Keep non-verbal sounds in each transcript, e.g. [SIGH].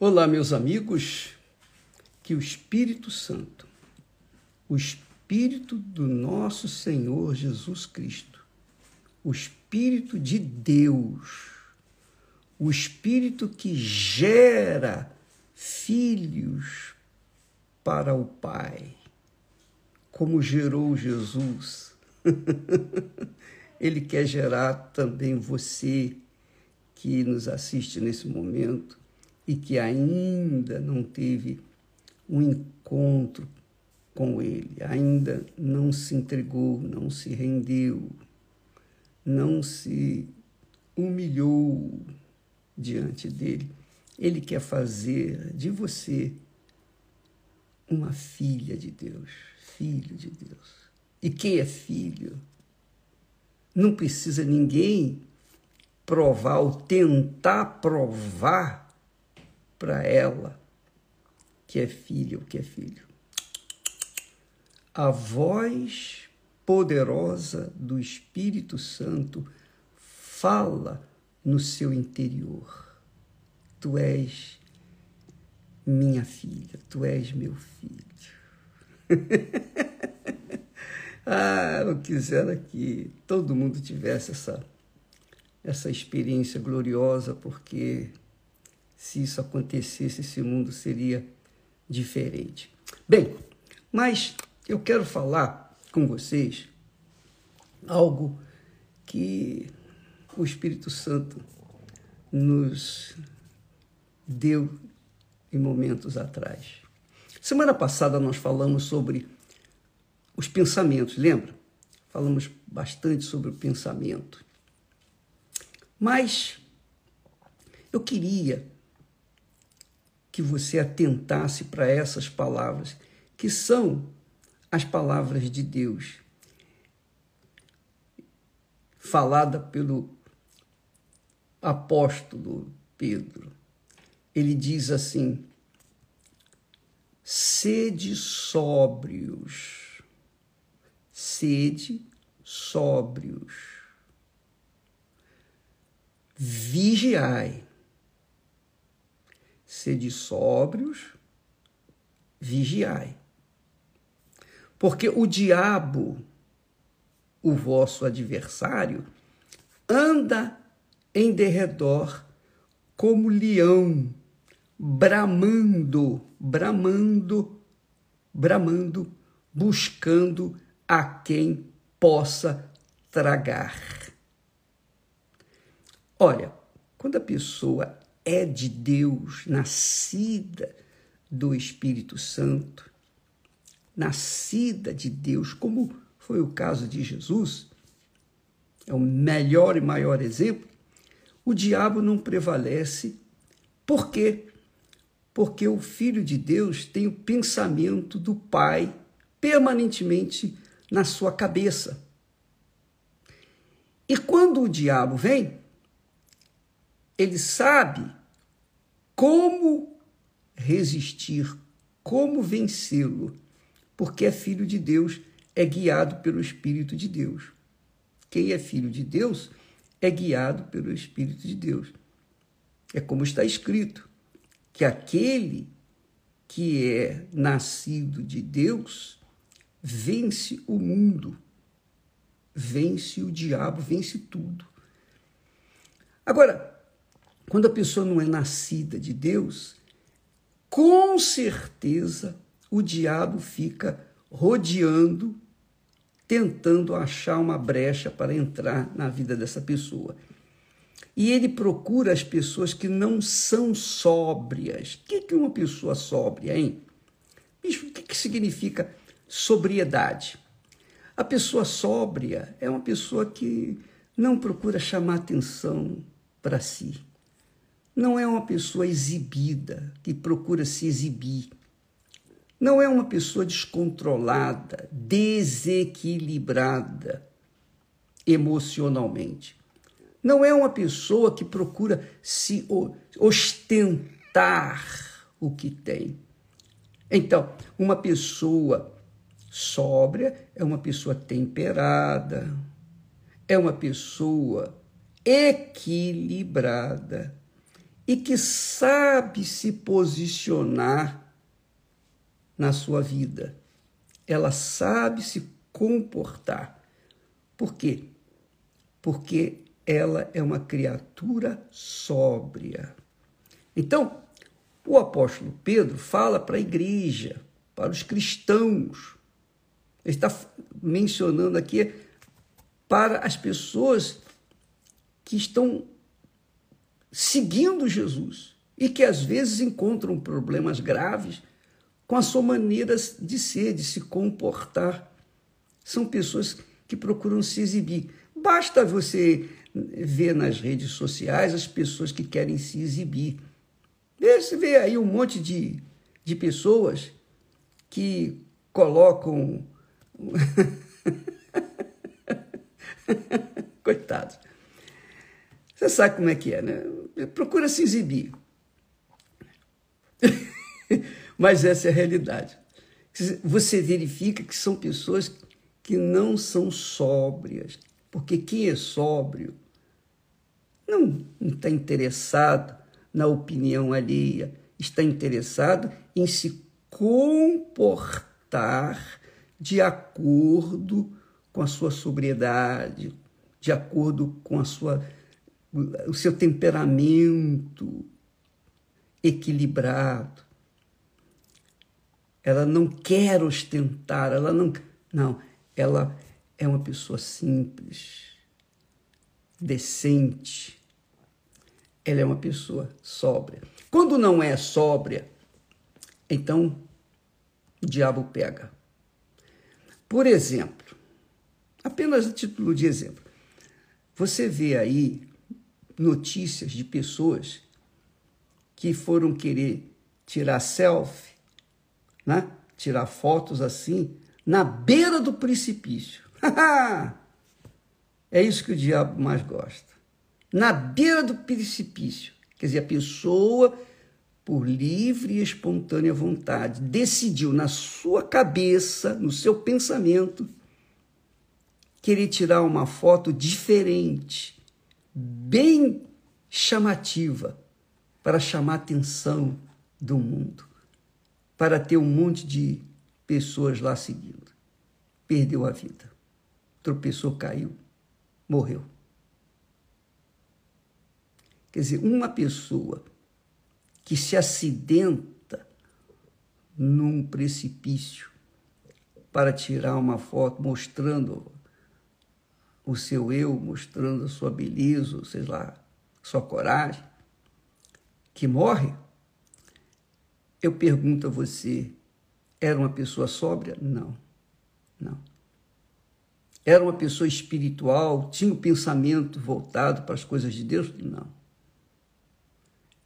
Olá, meus amigos, que o Espírito Santo, o Espírito do nosso Senhor Jesus Cristo, o Espírito de Deus, o Espírito que gera filhos para o Pai, como gerou Jesus. [LAUGHS] Ele quer gerar também você que nos assiste nesse momento e que ainda não teve um encontro com Ele, ainda não se entregou, não se rendeu, não se humilhou diante dele. Ele quer fazer de você uma filha de Deus, filho de Deus. E quem é filho não precisa ninguém provar ou tentar provar para ela que é filho ou que é filho. A voz poderosa do Espírito Santo fala no seu interior. Tu és minha filha, tu és meu filho. [LAUGHS] ah, eu quisera que todo mundo tivesse essa, essa experiência gloriosa, porque se isso acontecesse, esse mundo seria diferente. Bem, mas eu quero falar com vocês algo que o Espírito Santo nos deu em momentos atrás. Semana passada nós falamos sobre os pensamentos, lembra? Falamos bastante sobre o pensamento. Mas eu queria que você atentasse para essas palavras, que são as palavras de Deus, falada pelo apóstolo Pedro. Ele diz assim: sede sóbrios, sede sóbrios, vigiai sede sóbrios, vigiai. Porque o diabo, o vosso adversário, anda em derredor como leão, bramando, bramando, bramando, buscando a quem possa tragar. Olha, quando a pessoa é de Deus, nascida do Espírito Santo, nascida de Deus, como foi o caso de Jesus, é o melhor e maior exemplo, o diabo não prevalece. Por quê? Porque o Filho de Deus tem o pensamento do Pai permanentemente na sua cabeça. E quando o diabo vem, ele sabe como resistir, como vencê-lo, porque é filho de Deus, é guiado pelo Espírito de Deus. Quem é filho de Deus é guiado pelo Espírito de Deus. É como está escrito, que aquele que é nascido de Deus vence o mundo, vence o diabo, vence tudo. Agora, quando a pessoa não é nascida de Deus, com certeza o diabo fica rodeando, tentando achar uma brecha para entrar na vida dessa pessoa. E ele procura as pessoas que não são sóbrias. O que é uma pessoa sóbria, hein? Bicho, o que significa sobriedade? A pessoa sóbria é uma pessoa que não procura chamar atenção para si não é uma pessoa exibida, que procura se exibir. Não é uma pessoa descontrolada, desequilibrada emocionalmente. Não é uma pessoa que procura se ostentar o que tem. Então, uma pessoa sóbria é uma pessoa temperada, é uma pessoa equilibrada e que sabe se posicionar na sua vida. Ela sabe se comportar. Por quê? Porque ela é uma criatura sóbria. Então, o apóstolo Pedro fala para a igreja, para os cristãos. Ele está mencionando aqui para as pessoas que estão seguindo Jesus e que às vezes encontram problemas graves com a sua maneira de ser, de se comportar. São pessoas que procuram se exibir. Basta você ver nas redes sociais as pessoas que querem se exibir. Você vê aí um monte de, de pessoas que colocam. [LAUGHS] Coitados. Você sabe como é que é, né? Procura se exibir. [LAUGHS] Mas essa é a realidade. Você verifica que são pessoas que não são sóbrias, porque quem é sóbrio não está interessado na opinião alheia, está interessado em se comportar de acordo com a sua sobriedade, de acordo com a sua, o seu temperamento equilibrado. Ela não quer ostentar, ela não. Não, ela é uma pessoa simples, decente. Ela é uma pessoa sóbria. Quando não é sóbria, então o diabo pega. Por exemplo, apenas a título de exemplo, você vê aí notícias de pessoas que foram querer tirar selfie, né? tirar fotos assim, na beira do precipício. [LAUGHS] é isso que o diabo mais gosta. Na beira do precipício. Quer dizer, a pessoa, por livre e espontânea vontade, decidiu na sua cabeça, no seu pensamento, querer tirar uma foto diferente, bem chamativa, para chamar a atenção do mundo, para ter um monte de pessoas lá seguindo. Perdeu a vida. Tropeçou, caiu, morreu. Quer dizer, uma pessoa que se acidenta num precipício para tirar uma foto mostrando o seu eu, mostrando a sua beleza, sei lá, sua coragem, que morre, eu pergunto a você, era uma pessoa sóbria? Não, não. Era uma pessoa espiritual? Tinha o pensamento voltado para as coisas de Deus? Não.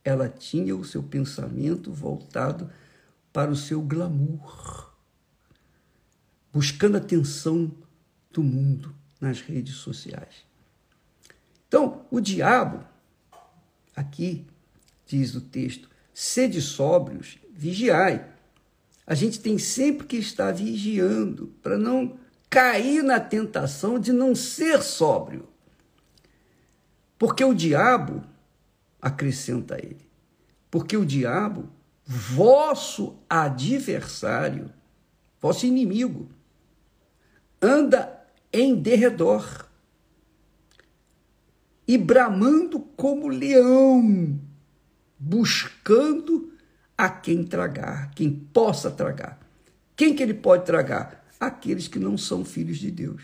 Ela tinha o seu pensamento voltado para o seu glamour, buscando a atenção do mundo nas redes sociais. Então, o diabo, aqui diz o texto, sede sóbrios, vigiai a gente tem sempre que estar vigiando para não cair na tentação de não ser sóbrio. Porque o diabo, acrescenta ele, porque o diabo, vosso adversário, vosso inimigo, anda em derredor e bramando como leão, buscando a quem tragar, quem possa tragar. Quem que ele pode tragar? Aqueles que não são filhos de Deus.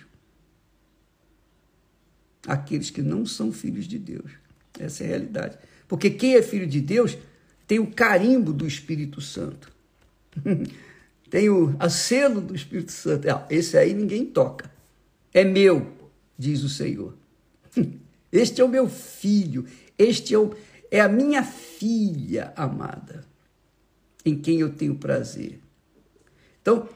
Aqueles que não são filhos de Deus. Essa é a realidade. Porque quem é filho de Deus tem o carimbo do Espírito Santo. [LAUGHS] tem o selo do Espírito Santo. Esse aí ninguém toca. É meu, diz o Senhor. [LAUGHS] Este é o meu filho. Este é, o, é a minha filha amada em quem eu tenho prazer. Então,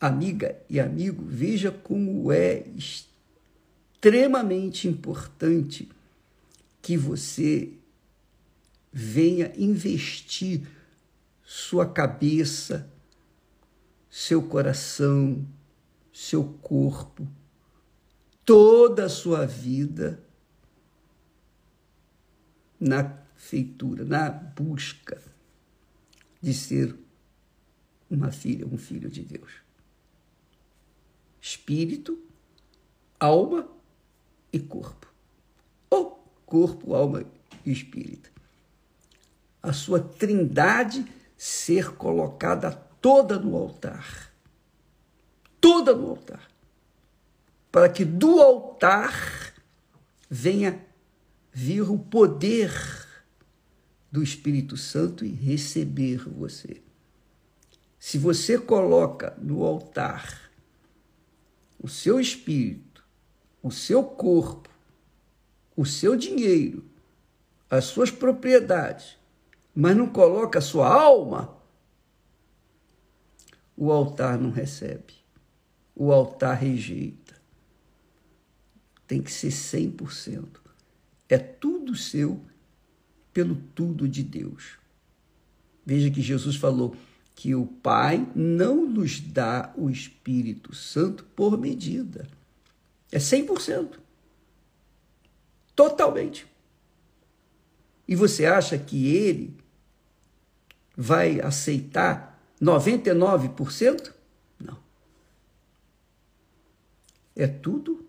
amiga e amigo, veja como é extremamente importante que você venha investir sua cabeça, seu coração, seu corpo, toda a sua vida na feitura, na busca de ser uma filha, um filho de Deus. Espírito, alma e corpo. Ou corpo, alma e espírito. A sua trindade ser colocada toda no altar. Toda no altar. Para que do altar venha vir o poder do Espírito Santo e receber você. Se você coloca no altar o seu espírito, o seu corpo, o seu dinheiro, as suas propriedades, mas não coloca a sua alma, o altar não recebe. O altar rejeita. Tem que ser 100%. É tudo seu pelo tudo de Deus. Veja que Jesus falou que o Pai não nos dá o Espírito Santo por medida. É 100%. Totalmente. E você acha que ele vai aceitar 99%? Não. É tudo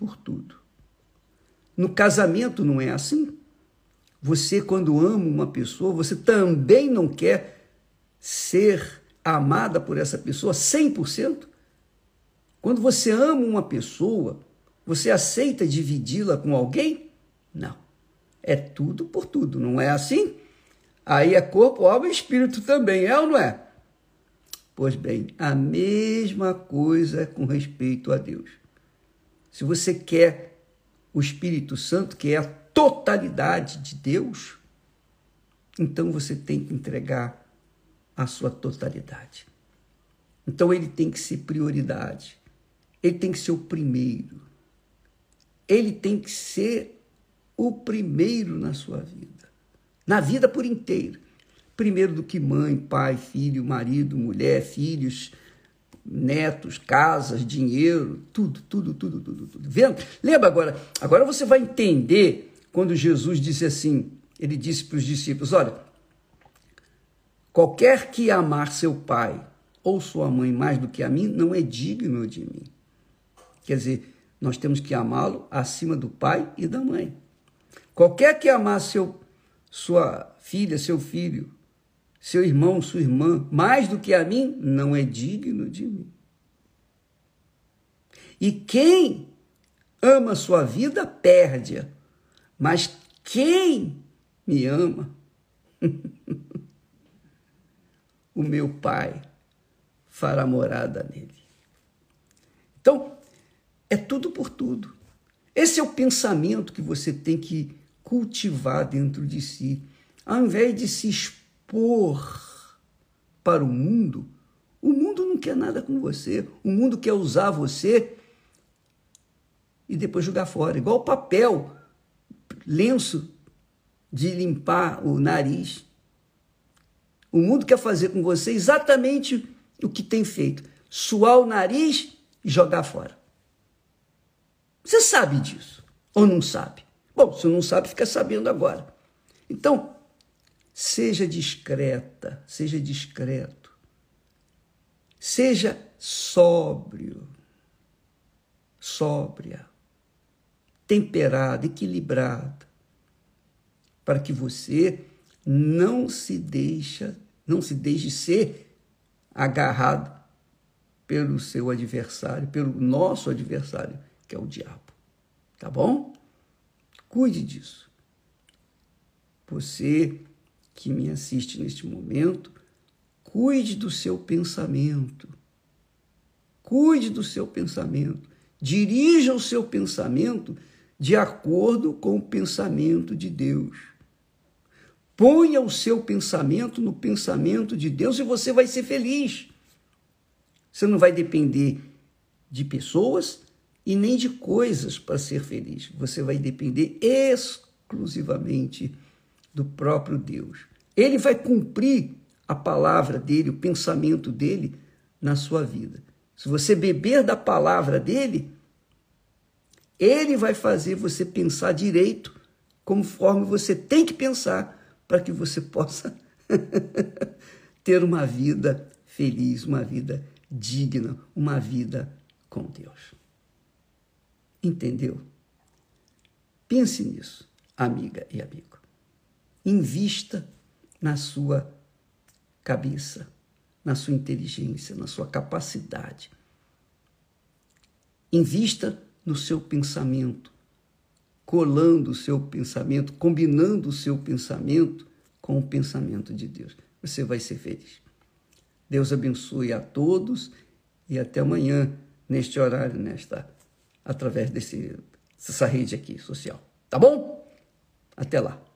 por tudo. No casamento não é assim? Você, quando ama uma pessoa, você também não quer ser amada por essa pessoa 100%? Quando você ama uma pessoa, você aceita dividi-la com alguém? Não. É tudo por tudo, não é assim? Aí é corpo, alma e espírito também, é ou não é? Pois bem, a mesma coisa com respeito a Deus. Se você quer o Espírito Santo, que é a totalidade de Deus, então você tem que entregar a sua totalidade. Então ele tem que ser prioridade. Ele tem que ser o primeiro. Ele tem que ser o primeiro na sua vida. Na vida por inteiro. Primeiro do que mãe, pai, filho, marido, mulher, filhos, netos, casas, dinheiro, tudo, tudo, tudo, tudo, tudo. Vendo? Lembra agora? Agora você vai entender quando Jesus disse assim, ele disse para os discípulos: Olha, qualquer que amar seu pai ou sua mãe mais do que a mim, não é digno de mim. Quer dizer, nós temos que amá-lo acima do pai e da mãe. Qualquer que amar seu, sua filha, seu filho, seu irmão, sua irmã, mais do que a mim, não é digno de mim. E quem ama sua vida, perde-a. Mas quem me ama, [LAUGHS] o meu Pai fará morada nele. Então, é tudo por tudo. Esse é o pensamento que você tem que cultivar dentro de si. Ao invés de se expor para o mundo, o mundo não quer nada com você. O mundo quer usar você e depois jogar fora, igual papel lenço de limpar o nariz. O mundo quer fazer com você exatamente o que tem feito: suar o nariz e jogar fora. Você sabe disso ou não sabe? Bom, se não sabe, fica sabendo agora. Então, seja discreta, seja discreto, seja sóbrio, sóbria temperada, equilibrada, para que você não se deixa, não se deixe ser agarrado pelo seu adversário, pelo nosso adversário, que é o diabo. Tá bom? Cuide disso. Você que me assiste neste momento, cuide do seu pensamento. Cuide do seu pensamento. Dirija o seu pensamento de acordo com o pensamento de Deus. Ponha o seu pensamento no pensamento de Deus e você vai ser feliz. Você não vai depender de pessoas e nem de coisas para ser feliz. Você vai depender exclusivamente do próprio Deus. Ele vai cumprir a palavra dele, o pensamento dele na sua vida. Se você beber da palavra dele, ele vai fazer você pensar direito conforme você tem que pensar para que você [LAUGHS] possa ter uma vida feliz, uma vida digna, uma vida com Deus. Entendeu? Pense nisso, amiga e amigo. Invista na sua cabeça, na sua inteligência, na sua capacidade. Invista no seu pensamento, colando o seu pensamento, combinando o seu pensamento com o pensamento de Deus. Você vai ser feliz. Deus abençoe a todos e até amanhã, neste horário, nesta através desse, dessa rede aqui social. Tá bom? Até lá.